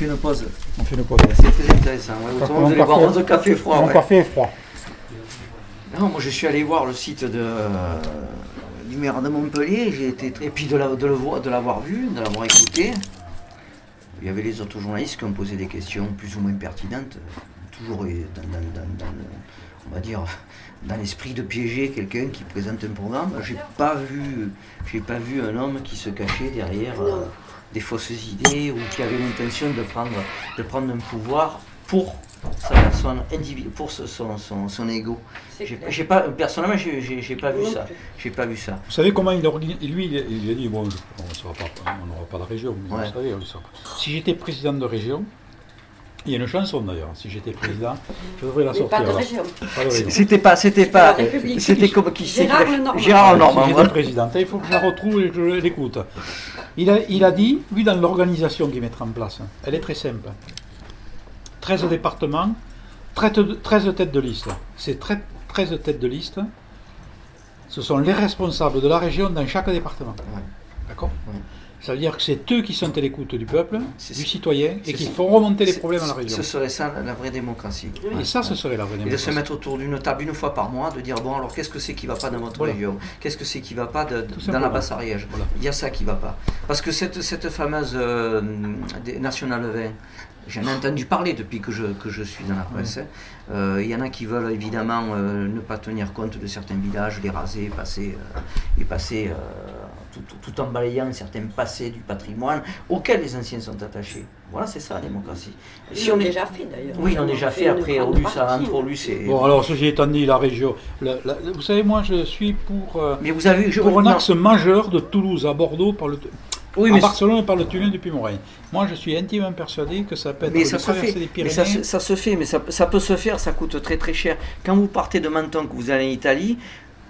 fait une pause. On fait une pause. C'est très intéressant. Ouais. Autrement, vous allez boire café- votre café froid. Mon ouais. café est froid. Non, moi je suis allé voir le site de, euh, du maire de Montpellier, j'ai été très. Et puis de, la- de le voir- de l'avoir vu, de l'avoir écouté. Il y avait les autres journalistes qui ont posé des questions plus ou moins pertinentes, toujours dans, dans- dans- dans le- on va dire, dans l'esprit de piéger quelqu'un qui présente un programme. J'ai pas vu, j'ai pas vu un homme qui se cachait derrière euh, des fausses idées ou qui avait l'intention de prendre, de prendre un pouvoir pour sa personne individuelle, pour ce- son, son, son ego. J'ai pas, personnellement, j'ai pas vu ça. J'ai pas vu ça. Vous savez comment il organise Lui, il, il a dit bon, on n'aura pas de région. Mais Ouais. vous savez, on sera pas. Si j'étais président de région, il y a une chanson d'ailleurs. Si j'étais président, je devrais la sortir. C'était pas, c'était la pas, République. c'était comme qui c'est Gérard. Gérard Si j'étais président, il faut que je la retrouve et que je l'écoute. Il a, il a dit, lui, dans l'organisation qu'il mettra en place, elle est très simple. 13 départements, 13 13 têtes de liste. Ces 13 13 têtes de liste, ce sont les responsables de la région dans chaque département. D'accord? Ça veut dire que c'est eux qui sont à l'écoute du peuple, du citoyen, et qui font remonter les problèmes à la région. Ce serait ça la, la vraie démocratie. Et ça, ce serait la vraie Et de démocratie. se mettre autour d'une table une fois par mois, de dire bon alors qu'est-ce que c'est qui va pas dans votre Voilà. région? Qu'est-ce que c'est qui va pas de- dans la basse Ariège Voilà. Il y a ça qui va pas. Parce que cette, cette fameuse euh, des National 20, j'en ai entendu parler depuis que je, que je suis dans la presse. Euh, Il y en a qui veulent évidemment euh, ne pas tenir compte de certains villages, les raser, passer, euh, et passer tout, tout- tout en balayant certains passés du patrimoine auxquels les anciens sont attachés. Voilà, c'est ça la démocratie. Et Ils l'ont déjà fait d'ailleurs. Oui, ils l'ont déjà fait. Après, ça partie. entre Aulus et. Bon, alors, ceci étant dit, la région. la- la- vous savez, moi, je suis pour. euh, Mais vous avez je pour un non. axe majeur de Toulouse à Bordeaux par le, Oui, à mais, Barcelone par le tunnel du Puy-Moreuil. Moi, je suis intimement persuadé que ça peut être mais ça se fait. Mais Pyrénées. ça, se- ça se fait, mais ça, ça peut se faire, ça coûte très très cher. Quand vous partez de Menton, que vous allez en Italie,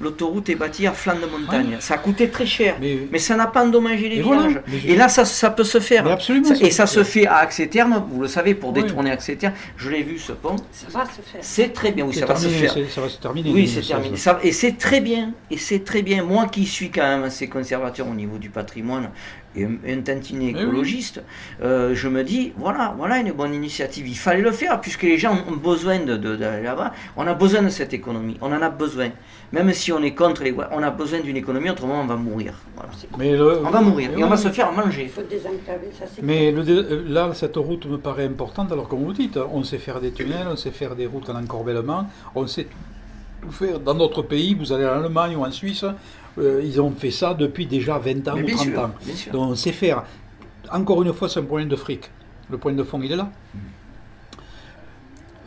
l'autoroute est bâtie à flanc de montagne. Ça a coûté très cher. Mais, Mais ça n'a pas endommagé les Et villages. Je- Et là, ça, ça peut se faire. absolument. Ça- et ça se fait à Axé-Terme, vous le savez, pour Oui. détourner Axé-Terme. Je l'ai vu ce pont. Ça va se faire. C'est très bien, oui, ça va se faire. Ça va se terminer. Oui, c'est 2016. terminé. Ça- et c'est très bien. Et c'est très bien. Moi qui suis quand même assez conservateur au niveau du patrimoine et un, un tantinet oui. écologiste, euh, je me dis, voilà, voilà une bonne initiative. Il fallait le faire puisque les gens ont besoin de, de- d'aller là-bas. On a besoin de cette économie. On en a besoin. Même si on est contre les... On a besoin d'une économie, autrement on va mourir. Voilà. Mais le- On va mourir. mais Et on va oui. se faire Il manger. faut ça Mais le euh, là, cette route me paraît importante, alors comme vous dites, on sait faire des tunnels, on sait faire des routes en encorbellement, on sait tout faire. Dans d'autres pays, vous allez en Allemagne ou en Suisse, euh, ils ont fait ça depuis déjà 20 ans Mais ou bien 30 sûr, ans. Donc on sait faire. Encore une fois, c'est un problème de fric. Le point de fond, il est là.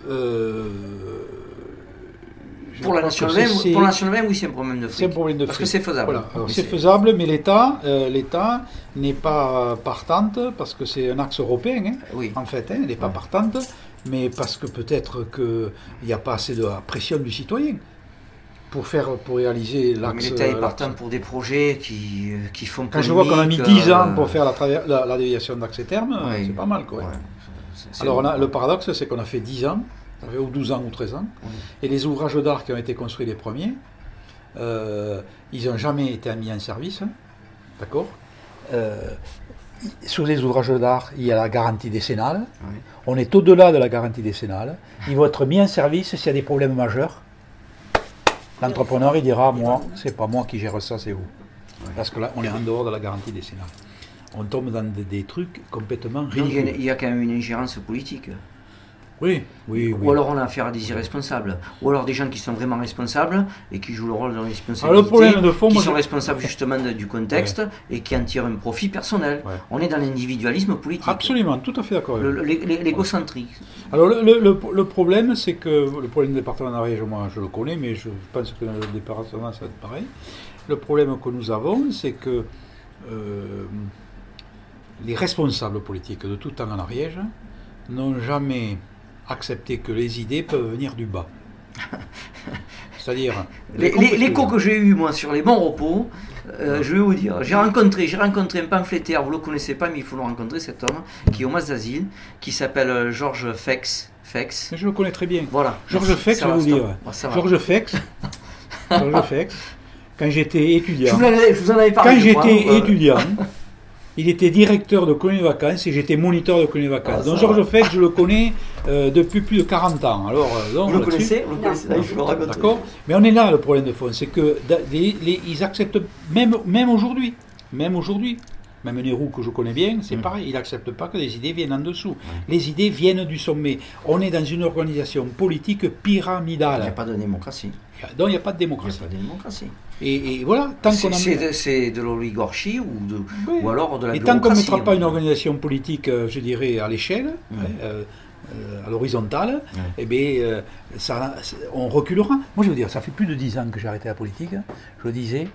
Euh, je Pour la crois nation que même, pour la même, oui, c'est un problème de c'est un fric. problème de Parce que fric. c'est faisable. Voilà, c'est faisable, mais l'État, euh, l'État n'est pas partante parce que c'est un axe européen. hein, Oui. en fait, hein, elle n'est pas Ouais. partante, mais parce que peut-être qu'il n'y a pas assez de pression du citoyen pour faire pour réaliser Mais l'axe. L'État est l'axe. partant pour des projets qui, euh, qui font Quand je vois qu'on a mis polémique, 10 ans euh, pour faire la, traver- la, la déviation d'accès terme, oui. c'est pas mal. Quoi. Ouais. Alors on a- bon. le paradoxe, c'est qu'on a fait 10 ans, ça fait ou 12 ans ou 13 ans, Oui. et les ouvrages d'art qui ont été construits les premiers, euh, ils n'ont jamais été mis en service. D'accord? Euh, Sur les ouvrages d'art, il y a la garantie décennale. Oui. On est au-delà de la garantie décennale. Ils vont être mis en service s'il y a des problèmes majeurs. L'entrepreneur, il dira Moi, c'est pas moi qui gère ça, c'est vous. Parce que là, on est en dehors de la garantie décennale. On tombe dans des, des trucs complètement Donc, il y a quand même une ingérence politique. Oui, oui, oui. Ou alors on a affaire à des irresponsables. Ou alors des gens qui sont vraiment responsables et qui jouent le rôle de responsabilité. le problème de fond, qui sont responsables justement de- du contexte et qui en tirent un profit personnel. Ouais. On est dans l'individualisme politique. Absolument, tout à fait d'accord. L'égocentrisme. Alors le, le- le- le problème, c'est que le problème du département d'Ariège, moi je le connais, mais je pense que dans le département ça va être pareil. Le problème que nous avons, c'est que euh, les responsables politiques de tout temps en Ariège n'ont jamais accepté que les idées peuvent venir du bas. C'est-à-dire... Les- que j'ai eu moi sur les bons repos, euh, je vais vous dire, j'ai rencontré, j'ai rencontré un pamphlétaire, vous le connaissez pas, mais il faut le rencontrer cet homme, qui est au Mas d'Asile, qui s'appelle euh, Georges Fex. Fex. Mais je le connais très bien. Voilà. Georges Fex, je vais va, vous dire. Georges Fex, Georges Fex, quand j'étais Je étudiant, vous, en avais, je vous en avais parlé. quand j'étais étudiant, Il était directeur de colonies de vacances et j'étais moniteur de colonies de vacances. Ah, donc Georges. Feix, je le connais euh, depuis plus de 40 ans. Alors, euh, donc, Vous le connaissez Vous le connaissez Là, il faut le raconter. D'accord Mais on est là, le problème de fond. C'est que da- les- les- ils acceptent, même, même aujourd'hui, même aujourd'hui, même Nehru que je connais bien, c'est Mm. pareil, il n'accepte pas que les idées viennent en dessous. Les idées viennent du sommet. On est dans une organisation politique Il n'y a pyramidale. pas de démocratie. Donc il n'y a pas de Il n'y a démocratie. pas de démocratie. Et, et voilà, tant C'est qu'on c'est de, de l'oligarchie ou, de, Oui. ou alors de la Et tant qu'on ne mettra pas hein. une organisation politique, euh, je dirais, à l'échelle, Ouais. hein, euh, euh, à l'horizontale, eh bien, euh, ça, on reculera. Moi, je veux dire, ça fait plus de 10 ans que j'ai arrêté la politique. hein. Je le disais,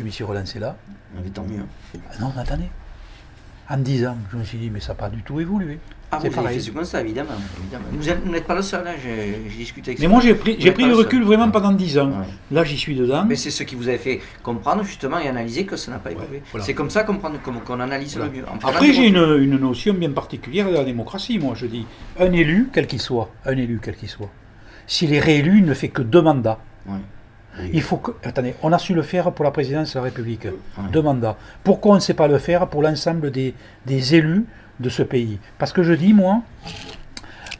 je m'y suis relancé là. Mais tant mieux. Ah non, mais attendez. En 10 ans, je me suis dit, mais ça n'a pas du tout évolué. Ah, C'est pareil. fait ce constat, évidemment. évidemment. Vous êtes- vous n'êtes pas le seul, hein, j'ai discuté avec Mais ça. moi, j'ai pris, j'ai pris le recul seul. vraiment pendant 10 ans. Ouais. Là, j'y suis dedans. Mais c'est ce qui vous avait fait comprendre justement et analyser que ça n'a pas évolué. voilà. C'est comme ça qu'on qu'on analyse Voilà. le mieux. En Après, j'ai une notion bien particulière de la démocratie. Moi, je dis, un élu, quel qu'il soit, un élu, quel qu'il soit, s'il est réélu, il ne fait que deux mandats. Il faut que. Attendez, on a su le faire pour la présidence de la République. Deux mandats. Pourquoi on ne sait pas le faire pour l'ensemble des, des élus de ce pays? Parce que je dis, moi,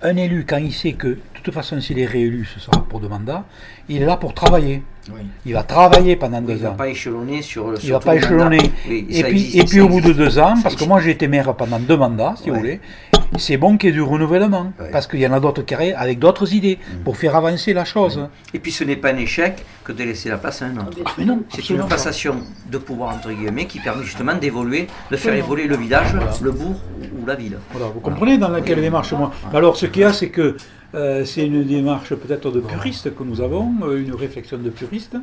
un élu, quand il sait que, de toute façon, s'il est réélu, ce sera pour deux mandats, il est là pour travailler. Oui. Il va travailler pendant Il deux ne va ans. pas échelonner sur le Il ne va pas échelonner. et puis, et puis au bout de deux ans, parce que moi j'ai été maire pendant deux mandats, si vous voulez, c'est bon qu'il y ait du renouvellement. Ouais. Parce qu'il y en a d'autres qui arrivent avec d'autres idées pour faire avancer la chose. Et puis ce n'est pas un échec que de laisser la place à un autre. Ah, mais non, C'est une passation de pouvoir entre guillemets qui permet justement d'évoluer, de faire évoluer le village, le bourg ou la ville. Voilà, vous comprenez dans laquelle démarche moi. Mais Alors ce qu'il y a, c'est que euh, c'est une démarche peut-être de puriste que nous avons, euh, une réflexion de puriste,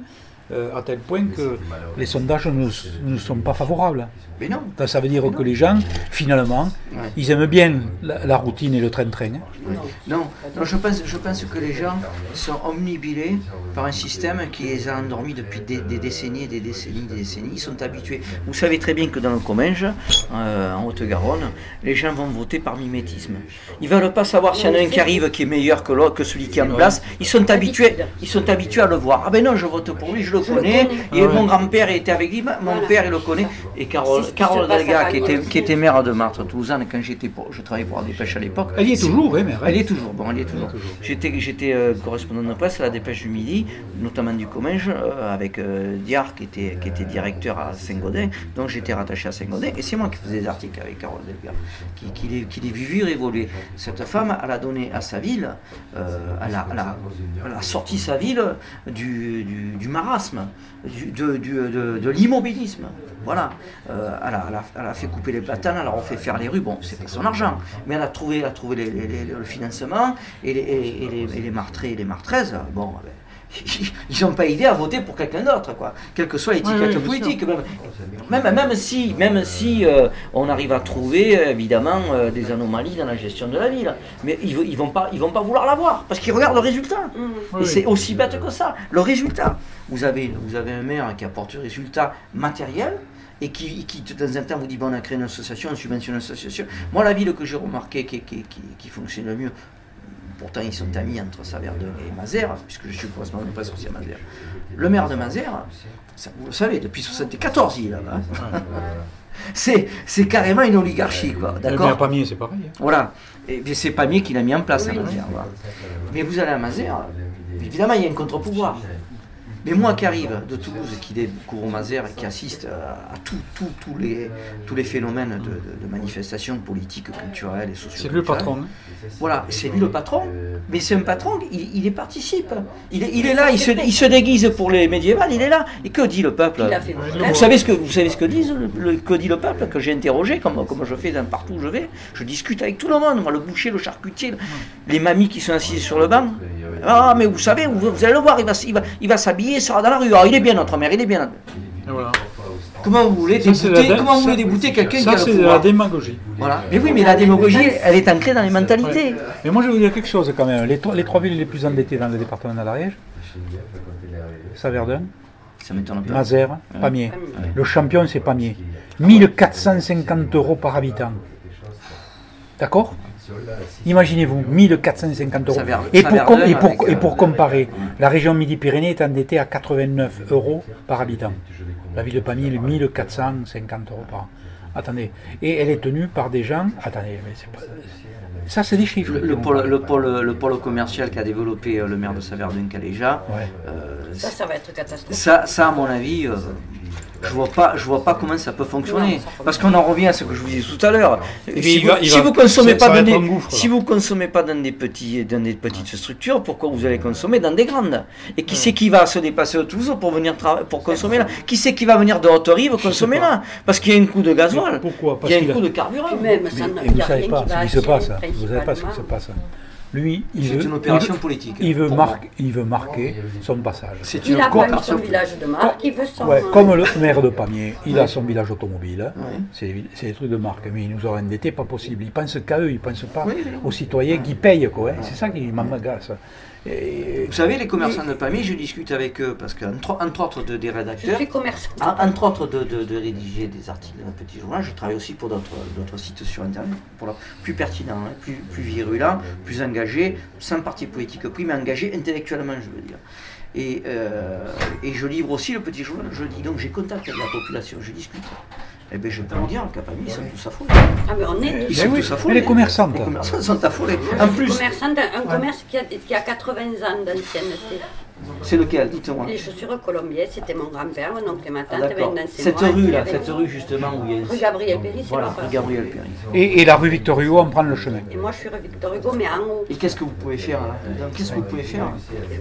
euh, à tel point que les sondages ne ne sont pas favorables. Mais non. Donc, Ça veut dire que les gens, finalement, Ouais. ils aiment bien la, la routine et le train-train. hein. Non, non je, pense, je pense que les gens sont omnibilés par un système qui les a endormis depuis des, des décennies et des décennies des décennies. Ils sont habitués. Vous savez très bien que dans le Comminges, euh, en Haute-Garonne, les gens vont voter par mimétisme. Ils ne veulent pas savoir s'il y en a un qui arrive qui est meilleur que celui qui est en place. Ils sont habitués, ils sont habitués à le voir. Ah ben non, je vote pour lui, je le connais. Et Ah mon grand-père était avec lui, mon père il le connaît. Et Carole, Carole Delga, qui était, qui était maire de Martre, Toulouse, quand j'étais pour, je travaillais pour la Dépêche à l'époque. Elle y est toujours, oui, mais Elle est toujours, bon, elle y est toujours. J'étais, j'étais euh, correspondant de presse à la Dépêche du Midi, notamment du Comminges, euh, avec euh, Diard qui était, qui était directeur à Saint-Gaudin, donc j'étais rattaché à Saint-Gaudin, et c'est moi qui faisais des articles avec Carole Delga, qui, qui, les, qui les vit vivre évoluer. Cette femme, elle a donné à sa ville, euh, elle, a, elle, a, elle a sorti sa ville du, du, du du, de, du- de, de l'immobilisme. Voilà. Euh, elle, a, elle a- elle a fait couper les platanes, elle a fait faire les rues. Bon, c'est pas son argent, mais elle a trouvé, elle a trouvé les- les- les- le financement et les, et, et les, et les martrés et les martraises. Bon, ben, ils n'ont pas idée à voter pour quelqu'un d'autre, quoi. Quelle que soit l'étiquette politique. Même, même, même si, même si euh, on arrive à trouver évidemment euh, des anomalies dans la gestion de la ville, mais ils, ne vont pas, ils vont pas vouloir l'avoir parce qu'ils regardent le résultat. Oui. Et c'est aussi bête que ça. Le résultat. Vous avez, vous avez un maire qui apporte un résultat matériel et qui, qui de temps en temps vous dit bon, on a créé une association, on subventionne une association. Moi, la ville que j'ai remarqué qui, qui, qui, qui fonctionne le mieux, pourtant ils sont amis entre Saverdun et Mazères, puisque je suis correspondant de presse aussi à Mazères. Le maire de Mazères, ça, vous le savez, depuis 1974 il est là-bas. C'est, c'est carrément une oligarchie, quoi. Le maire D'accord Pamiers, c'est pareil. hein. Voilà. Et bien, c'est Pamiers qui l'a mis en place à Mazères. voilà. Mais vous allez à Mazères, évidemment, il y a un contre-pouvoir. Mais moi qui arrive de Toulouse, qui découvre Mazères et qui assiste à tout- tout- tous les, tous les phénomènes de, de- de manifestations politiques, culturelles et sociales. C'est lui le patron. hein. Voilà, c'est lui le patron, mais c'est un patron, il, il y participe. Il est, il est là, il se, il se déguise pour les médiévales, il est là. Et que dit le peuple vous savez, ce que, vous savez ce que, disent, le, que dit le peuple, que j'ai interrogé, comme, comme je fais dans, partout où je vais Je discute avec tout le monde, moi, le boucher, le charcutier, le- les mamies qui sont assises sur le banc. Ah, mais vous savez, vous, vous allez le voir, il va, il va, il va s'habiller, il sera dans la rue. Ah, il est bien notre mère, il est bien. notre- Et voilà. Comment vous voulez Ça, c'est débouter, la- comment vous ça- voulez débouter quelqu'un qui Ça, a c'est le de la démagogie. Voilà. Mais oui, mais la démagogie, elle est ancrée dans les mentalités. Mais moi, je vais vous dire quelque chose quand même. Les, trois- les trois villes les plus endettées dans le département de l'Ariège, Saverdun, Ça. Mazères, Pamiers. Le champion, c'est Pamiers. 1450 euros par habitant. D'accord? Imaginez-vous, 1450 euros. Et pour, com- et, pour, avec, et euh, pour comparer, la région Midi-Pyrénées est endettée à 89 euros par habitant. La ville de Pamiers, 1450 euros par an. Attendez. Et elle est tenue par des gens. Attendez, mais c'est pas. Ça, c'est des chiffres. Le, le pôle, le, pôle, le pôle commercial qu'a développé euh, le maire de Saverdun, Caléja, Ouais. euh, Ça, ça va être catastrophique. ça, ça, à mon avis, euh, je vois pas, je vois pas comment ça peut fonctionner. Parce qu'on en revient à ce que je vous disais tout à l'heure. Si, vous, si vous consommez pas dans des, un gouffre, là. si vous consommez pas dans des petits, dans des petites structures, pourquoi vous allez consommer dans des grandes? Et qui c'est qui va se dépasser de Toulouse pour venir pour consommer là? Qui c'est qui va venir de Haute-Rive consommer là? Parce qu'il y a un coût de gasoil, Pourquoi? Il Parce y a un coût de carburant. Vous savez pas ce qui se passe. Vous savez pas ce qui se passe. Lui, il C'est veut, une il opération politique. il veut, marquer, il veut marquer son passage. C'est Il une a pas opération son village de marque, il veut son... Ouais, comme le maire de Pamiers, il a son village automobile. C'est des trucs de marque, mais il nous aura endettés, pas possible. Ils pensent qu'à eux, ils pensent pas Oui, oui. aux citoyens qui payent. quoi. hein. C'est ça qui m'agace. Et- Vous savez, les commerçants de Pamiers, je discute avec eux parce qu'entre entre autres de, des rédacteurs, en- entre autres de, de- de rédiger des articles dans le petit journal, je travaille aussi pour d'autres sites sur Internet, pour la, plus pertinents, hein, plus, plus virulents, plus engagés, sans parti politique pris, mais engagés intellectuellement, je veux dire. Et, euh, et je livre aussi le petit journal, je dis donc j'ai contact avec la population, je discute. Et bien je peux vous dire qu'à Pamiers, ils sont tous affolés. Ah, mais on est Ils sont oui, tous mais affolés. les commerçantes. Les commerçants sont affolés. En je suis plus, un commerce qui a, qui a 80 ans d'ancienneté. c'est lequel Dites-moi. Les chaussures colombier, c'était mon grand-père, mon oncle et ma Ah, tante. c'est Cette moi rue qui là, l'avais cette rue justement où il y a Rue Gabriel Péry, c'est Voilà, rue Gabriel Péry. Et, et la rue Victor Hugo, on prend le chemin. Et moi, je suis rue Victor Hugo, mais en haut. Et qu'est-ce que vous pouvez faire là Qu'est-ce que vous pouvez faire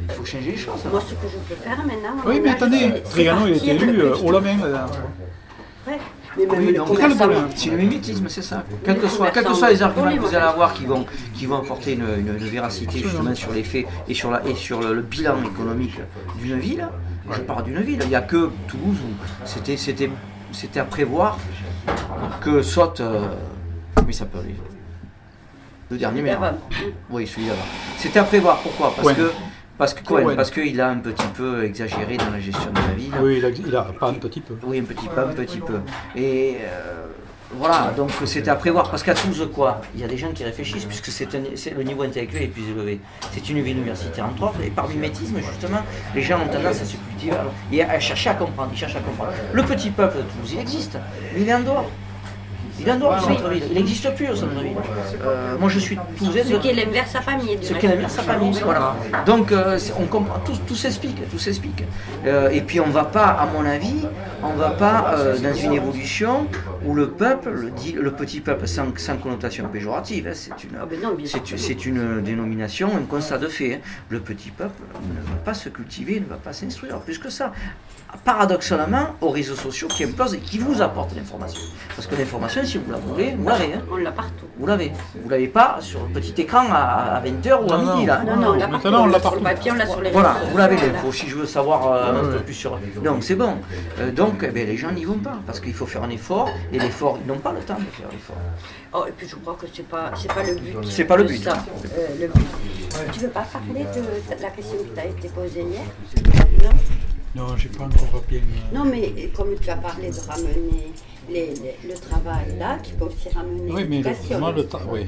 Il faut changer les choses. Moi, ce que je peux faire maintenant. Oui, mais attendez, Trigano, il a été partir élu euh, haut la main. Ouais. Mais même Oui, le donc, C'est le mimétisme, c'est ça. Quels que soient, quels que commerçants soient les arguments que vous allez avoir qui vont, qui vont apporter une, une- une véracité justement sur les faits et sur, la, et sur le, le bilan économique d'une ville, je parle d'une ville, il n'y a que Toulouse où c'était, c'était, c'était à prévoir que saute. Euh, oui, ça peut aller. Le dernier maire. D'avant. Oui, celui d'avant. C'était à prévoir. Pourquoi? Parce que. Parce que Cohen, Cohen. parce qu'il a un petit peu exagéré dans la gestion de la ville. Oui, il a, il a pas un petit peu. Oui, un petit peu, un petit peu. Et euh, voilà, donc c'était à prévoir. Parce qu'à Toulouse, quoi, il y a des gens qui réfléchissent, puisque c'est- le niveau intellectuel est plus élevé. C'est une ville universitaire, entre autres, et par mimétisme, justement, les gens ont tendance à se cultiver et à chercher à comprendre. Ils cherchent à comprendre. Le petit peuple de Toulouse, il existe, mais il est en dehors. Est du centre-ville. Il n'existe plus au centre-ville. Euh, moi, je suis toulousain. Ce qui est l'inverse à Pamiers. du Ce qu'est la mère, sa famille, voilà. Donc euh, on comprend, tout, tout s'explique, tout s'explique. Euh, et puis on va pas, à mon avis, on va pas euh, dans une évolution où le peuple, le, dit, le petit peuple sans, sans connotation péjorative, hein, c'est une, Ah c'est, une dénomination, un constat de fait. hein. Le petit peuple ne va pas se cultiver, ne va pas s'instruire, plus que ça. Paradoxalement, aux réseaux sociaux qui imposent et qui vous apportent l'information. Parce que l'information, si vous la voulez, vous l'avez. hein. On l'a partout. Vous l'avez. Vous l'avez pas sur le petit écran à, 20h ou à Non, midi non. là. Non, non, on l'a Maintenant, partout. on On l'a l'a sur partout. le papier, on l'a sur les Voilà, réseaux vous l'avez l'info, si je veux savoir euh, un peu plus sur... Donc c'est bon. Euh, donc eh ben, les gens n'y vont pas, parce qu'il faut faire un effort, et l'effort, ils n'ont pas le temps de faire l'effort. Oh, et puis je crois que c'est pas, c'est pas le but. C'est pas le but. Ça, euh, le but. Tu veux pas parler de la question qui t'a été posée hier? Non Non, j'ai pas encore bien. Non, mais comme tu as parlé de ramener les- les- le travail là, tu peux aussi ramener Oui, mais le, le. Oui,